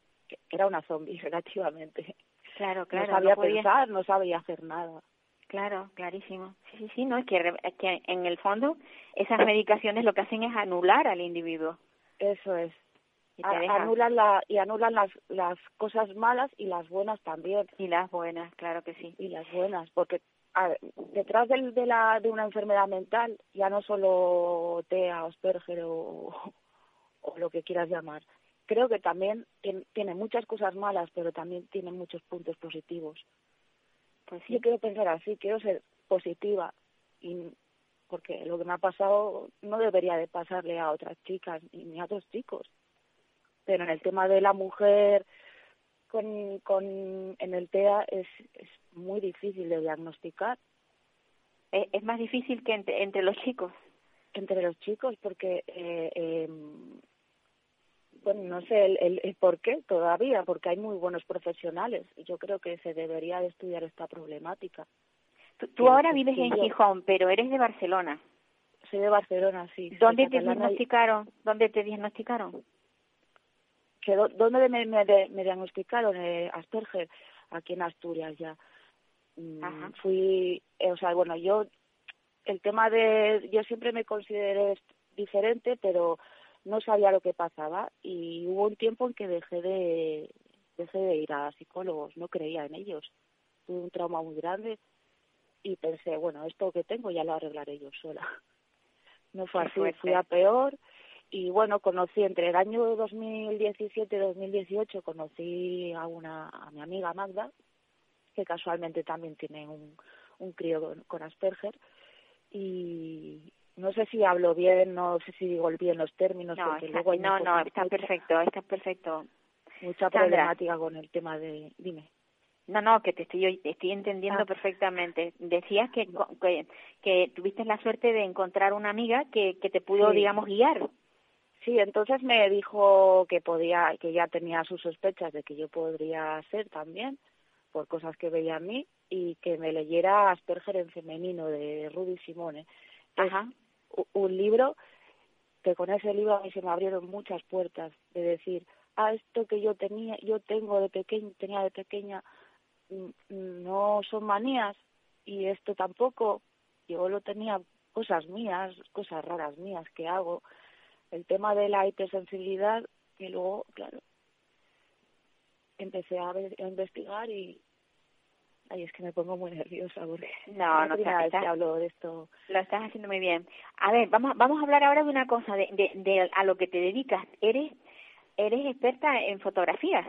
era una zombie relativamente. Claro, claro. no sabía pensar, no sabía hacer nada. Claro, clarísimo. Sí, sí, sí, no, es que, es que en el fondo esas medicaciones lo que hacen es anular al individuo. Eso es. Y te anulan la y anulan las las cosas malas y las buenas también. Y las buenas, claro que sí. y las buenas porque a detrás del- de la de una enfermedad mental ya no solo TEA Asperger o, o lo que quieras llamar creo que también tien- tiene muchas cosas malas pero también tiene muchos puntos positivos. Pues yo quiero pensar así quiero ser positiva y porque lo que me ha pasado no debería de pasarle a otras chicas ni a otros chicos pero en el tema de la mujer con, con en el TEA es, es muy difícil de diagnosticar Es, es más difícil que entre, entre los chicos. entre los chicos porque eh, eh, bueno no sé el, el, el por qué todavía porque hay muy buenos profesionales yo creo que se debería de estudiar esta problemática Tú, ahora vives en yo- Gijón, pero eres de Barcelona. soy de Barcelona sí ¿Dónde te diagnosticaron? ¿Dónde te diagnosticaron? Que ¿Dónde me, me, me diagnosticaron eh, Asperger? Aquí en Asturias ya. Mm, Ajá. Fui, eh, o sea, bueno, yo, el tema de, yo siempre me consideré diferente, pero no sabía lo que pasaba y hubo un tiempo en que dejé de, dejé de ir a psicólogos, no creía en ellos. Tuve un trauma muy grande y pensé, bueno, esto que tengo ya lo arreglaré yo sola. No fue así, fui a peor y bueno, conocí entre el año 2017 y 2018 conocí a una a mi amiga Magda, que casualmente también tiene un, un crío con, con Asperger y no sé si hablo bien, no sé si digo bien los términos, No, porque está, luego hay no, no, está mucha- perfecto, está perfecto. mucha Sandra. problemática con el tema de, dime. No, no, que te estoy, te estoy entendiendo Ah. perfectamente. Decías que, que, que tuviste la suerte de encontrar una amiga que, que te pudo, Sí. digamos, guiar. Sí, entonces me dijo que podía, que ya tenía sus sospechas de que yo podría ser también, por cosas que veía en mí, y que me leyera Asperger en femenino de Rudy Simone. Ajá. un libro que con ese libro a mí se me abrieron muchas puertas de decir, ah, esto que yo tenía, yo tengo de pequeña, tenía de pequeña, mm, no son manías y esto tampoco, yo lo tenía cosas mías, cosas raras mías que hago. El tema de la hipersensibilidad, que luego, claro, empecé a, ver- a investigar y, ay, es que me pongo muy nerviosa porque No, no, primera está- vez que hablo de esto. Lo estás haciendo muy bien. A ver, vamos, vamos a hablar ahora de una cosa, de, de, de a lo que te dedicas. Eres, eres experta en fotografía.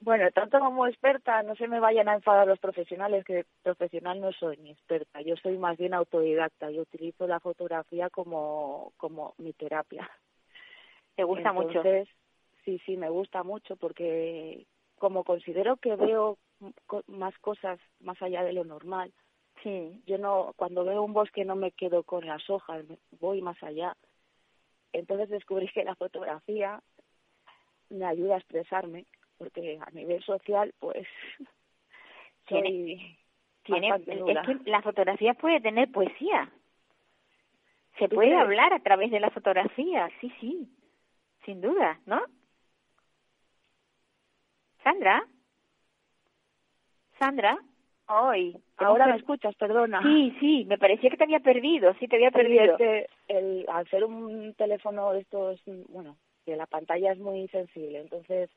Bueno, tanto como experta, no se me vayan a enfadar los profesionales, que profesional no soy ni experta, yo soy más bien autodidacta, yo utilizo la fotografía como, como mi terapia. Te gusta mucho. Entonces, sí, sí, me gusta mucho porque como considero que veo más cosas más allá de lo normal, Sí. yo no, cuando veo un bosque no me quedo con las hojas, voy más allá. Entonces descubrí que la fotografía me ayuda a expresarme, porque a nivel social, pues, Tiene- Tiene, es que la fotografía puede tener poesía. Se ¿Tú puede crees? hablar a través de la fotografía, sí, sí, sin duda, ¿no? Sandra, Sandra, hoy. Ahora me escuchas, perdona. Sí, sí, me parecía que te había perdido, sí, te había perdido. es que el, al ser un teléfono de estos, bueno, que la pantalla es muy sensible, entonces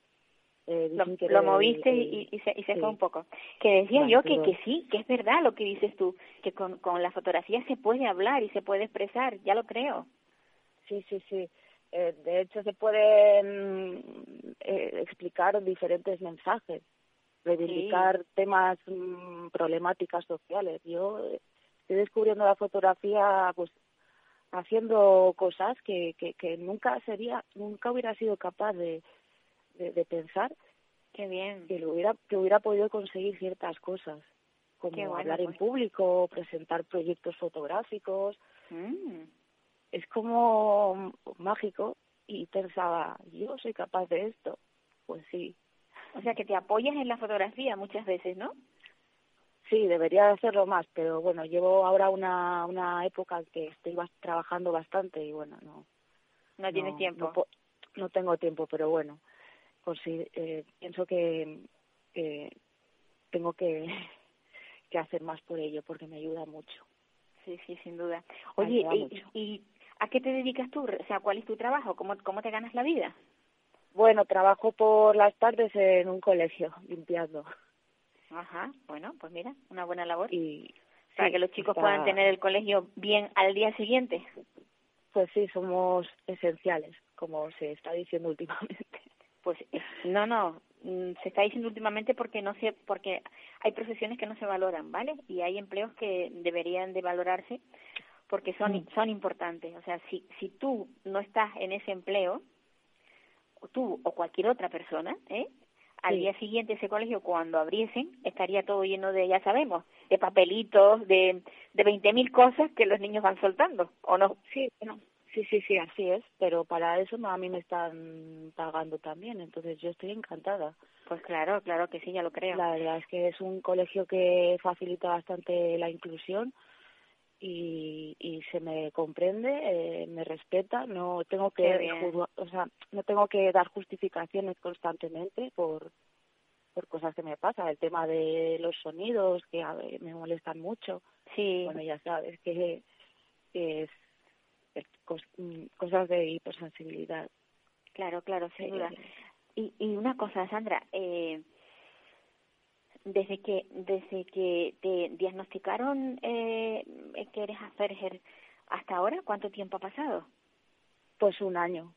eh, Lo, que lo moviste el- y, y se, y se sí. fue un poco. Que decía yo que, que sí, que es verdad lo que dices tú, que con, con la fotografía se puede hablar y se puede expresar, ya lo creo. Sí, sí, sí. Eh, de hecho, se pueden eh, explicar diferentes mensajes, reivindicar temas, mm, problemáticas sociales. Yo, eh, estoy descubriendo la fotografía pues haciendo cosas que, que, que nunca sería, nunca hubiera sido capaz de, de, pensar Qué bien. que lo hubiera, que hubiera podido conseguir ciertas cosas, como hablar en pues. público, presentar proyectos fotográficos. Mm. Es como mágico y pensaba, yo soy capaz de esto. Pues sí. O sea que te apoyas en la fotografía muchas veces, ¿no? Sí, debería hacerlo más, pero bueno, llevo ahora una, una época que estoy trabajando bastante y bueno, no. No tienes tiempo. No, po- no tengo tiempo, pero bueno, pues sí, eh, pienso que, que tengo que, que hacer más por ello porque me ayuda mucho. Sí, sí, sin duda. Oye, ¿y, y a qué te dedicas tú? O sea, ¿cuál es tu trabajo? ¿Cómo, cómo te ganas la vida? Bueno, trabajo por las tardes en un colegio limpiando Ajá, bueno, pues mira, una buena labor. y Para sí, que los chicos está- puedan tener el colegio bien al día siguiente. Pues sí, somos esenciales, como se está diciendo últimamente. Pues no, no, mm, se está diciendo últimamente porque no se, porque hay profesiones que no se valoran, ¿vale? Y hay empleos que deberían de valorarse porque son Mm. son importantes. O sea, si si tú no estás en ese empleo, o tú o cualquier otra persona, ¿eh? Al Sí. día siguiente ese colegio cuando abriesen estaría todo lleno de, ya sabemos, de papelitos, de de veinte mil cosas que los niños van soltando, ¿o no? Sí, bueno, sí, sí, sí, así es, pero para eso a mí me están pagando también, entonces yo estoy encantada. Pues claro, claro que sí, ya lo creo. La verdad es que es un colegio que facilita bastante la inclusión y, y se me comprende, eh, me respeta, no tengo que o sea, no tengo que dar justificaciones constantemente por por cosas que me pasan, el tema de los sonidos que a ver, me molestan mucho. Sí. Bueno, ya sabes que, es cos- mm, cosas de hipersensibilidad. Claro, claro, sin Eh, duda. Y, y una cosa, Sandra, eh, desde que desde que te diagnosticaron eh, que eres Asperger hasta ahora, ¿cuánto tiempo ha pasado? Pues un año.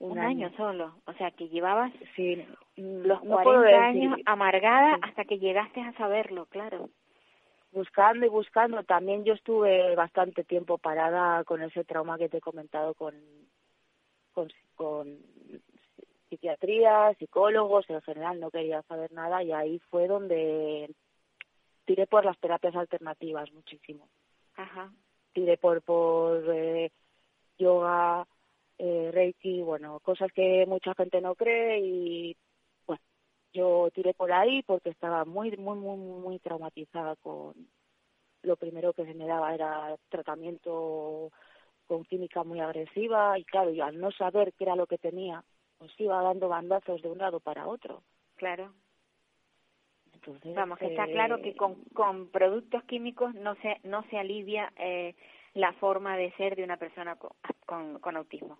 Un, año. solo. O sea, que llevabas Sí, los no puedo 40 decir- años amargada Sí. hasta que llegaste a saberlo, claro. Buscando y buscando. También yo estuve bastante tiempo parada con ese trauma que te he comentado con, con, con psiquiatría, psicólogos, en general no quería saber nada y ahí fue donde tiré por las terapias alternativas muchísimo. Ajá. Tiré por, por eh, yoga, eh, reiki, bueno, cosas que mucha gente no cree y yo tiré por ahí porque estaba muy, muy, muy, muy traumatizada con lo primero que se me daba era tratamiento con química muy agresiva y claro, y al no saber qué era lo que tenía, pues iba dando bandazos de un lado para otro. Claro. Entonces, Vamos, que está eh, claro que con, con productos químicos no se no se alivia eh, la forma de ser de una persona con, con, con autismo.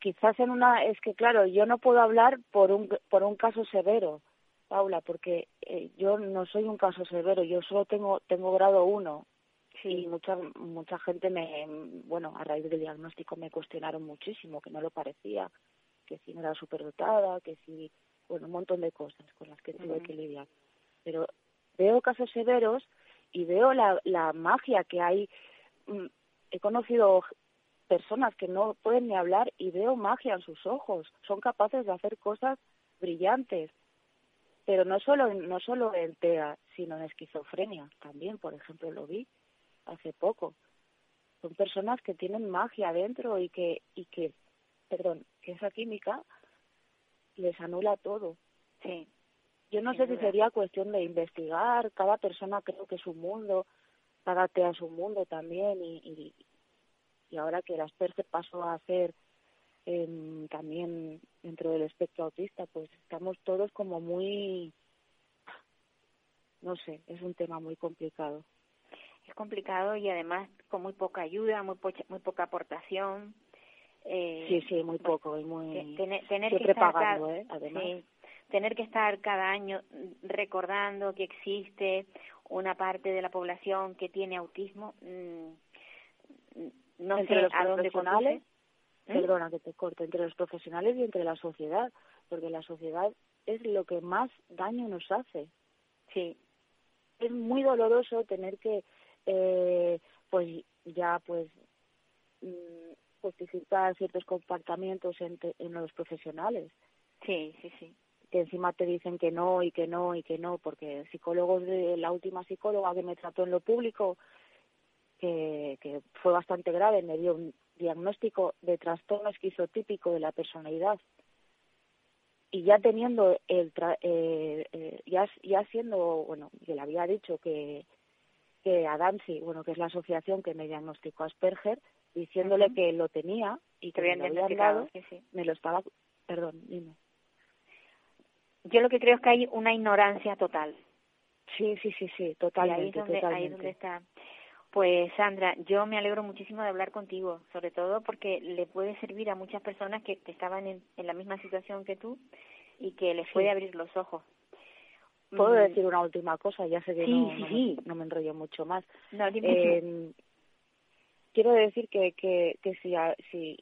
Quizás en una es que claro yo no puedo hablar por un por un caso severo Paula porque eh, yo no soy un caso severo yo solo tengo tengo grado uno y mucha mucha gente me bueno a raíz del diagnóstico me cuestionaron muchísimo que no lo parecía que si no era superdotada que si bueno un montón de cosas con las que tuve que lidiar. Pero veo casos severos y veo la la magia que hay. Mm, he conocido personas que no pueden ni hablar y veo magia en sus ojos. Son capaces de hacer cosas brillantes. Pero no solo, en- no solo en TEA, sino en esquizofrenia. También, por ejemplo, lo vi hace poco. Son personas que tienen magia dentro y que, y que, perdón, que esa química les anula todo. Sí. Yo no sé si sería cuestión de investigar. Cada persona creo que es un mundo. Cada TEA es un mundo también. Y, y, y ahora que el Asperger pasó a ser em, también dentro del espectro autista, pues estamos todos como muy, no sé, es un tema muy complicado. Es complicado y además con muy poca ayuda, muy pocha- muy poca aportación. Eh, Sí, sí, muy bueno, poco y muy tener, tener que siempre estar pagando, cada- ¿eh? Además. sí, tener que estar cada año recordando que existe una parte de la población que tiene autismo, mm, no entre sé los a dónde profesionales, conduce. ¿Mm? perdona que te corte, entre los profesionales y entre la sociedad, porque la sociedad es lo que más daño nos hace. Sí, es muy doloroso tener que, eh, pues ya, pues, mm, justificar ciertos comportamientos en, en los profesionales. Sí, sí, sí. Que encima te dicen que no y que no y que no, porque psicólogos de la última psicóloga que me trató en lo público, que, que fue bastante grave, me dio un diagnóstico de trastorno esquizotípico de la personalidad. Y ya teniendo el eh, eh, ya ya siendo bueno que le había dicho que que a Dancy bueno que es la asociación que me diagnosticó Asperger diciéndole que lo tenía y que me lo habían dado me lo estaba perdón dime. Yo lo que creo es que hay una ignorancia total. Sí sí sí sí totalmente ahí es donde, totalmente. Ahí es donde está pues Sandra, yo me alegro muchísimo de hablar contigo, sobre todo porque le puede servir a muchas personas que, estaban en, la misma situación que tú y que les puede abrir los ojos. ¿Puedo mm. decir una última cosa? Ya sé que no, no, Me, enrollo mucho más. No, eh, quiero decir que, que, que si, si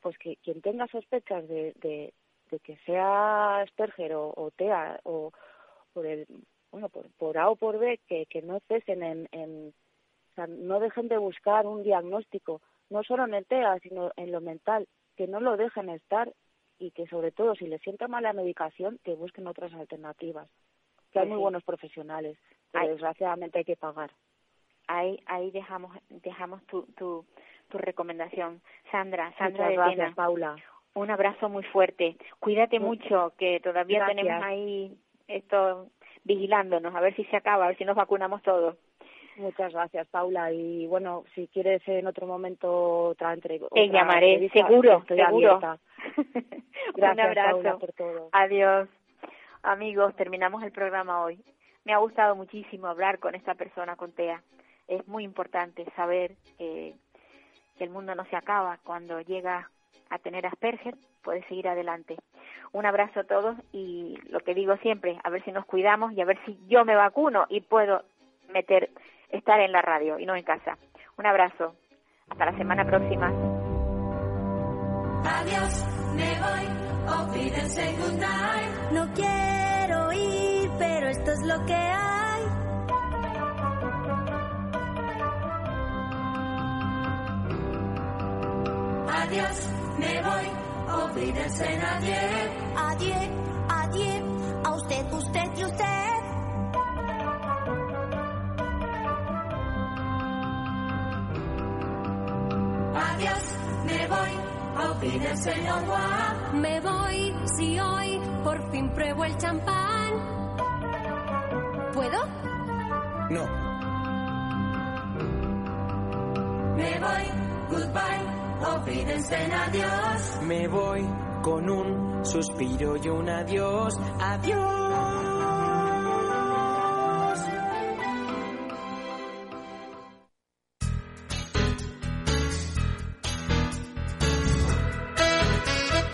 pues que quien tenga sospechas de, de, de que sea Asperger o, o TEA o por el bueno por, por A o por B que, que no cesen en, en no dejen de buscar un diagnóstico, no solo en el TEA, sino en lo mental, que no lo dejen estar y que sobre todo si les sienta mal la medicación, que busquen otras alternativas. Que hay pues muy buenos profesionales, pero desgraciadamente hay que pagar. Ahí, ahí dejamos, dejamos tu, tu, tu recomendación. Sandra, Sandra Muchas gracias, Paula. Un abrazo muy fuerte. Cuídate mucho, que todavía tenemos ahí esto vigilándonos, a ver si se acaba, a ver si nos vacunamos todos. Muchas gracias, Paula. Y bueno, si quieres en otro momento otra entrevista. Te llamaré, seguro, seguro. gracias, Un abrazo. Paula, por todo. Adiós. Amigos, terminamos el programa hoy. Me ha gustado muchísimo hablar con esta persona, con Tea. Es muy importante saber que el mundo no se acaba cuando llega a tener Asperger, puede seguir adelante. Un abrazo a todos y lo que digo siempre, a ver si nos cuidamos y a ver si yo me vacuno y puedo meter estar en la radio y no en casa. Un abrazo. Hasta la semana próxima. Adiós, me voy. No quiero ir, pero esto es lo que hay. Adiós, me voy. Olvídense nadie. Adiós, adiós. A usted, usted y usted. A señor Me voy si hoy por fin pruebo el champán. ¿Puedo? No. Me voy, goodbye, olvídense en adiós. Me voy con un suspiro y un adiós, adiós.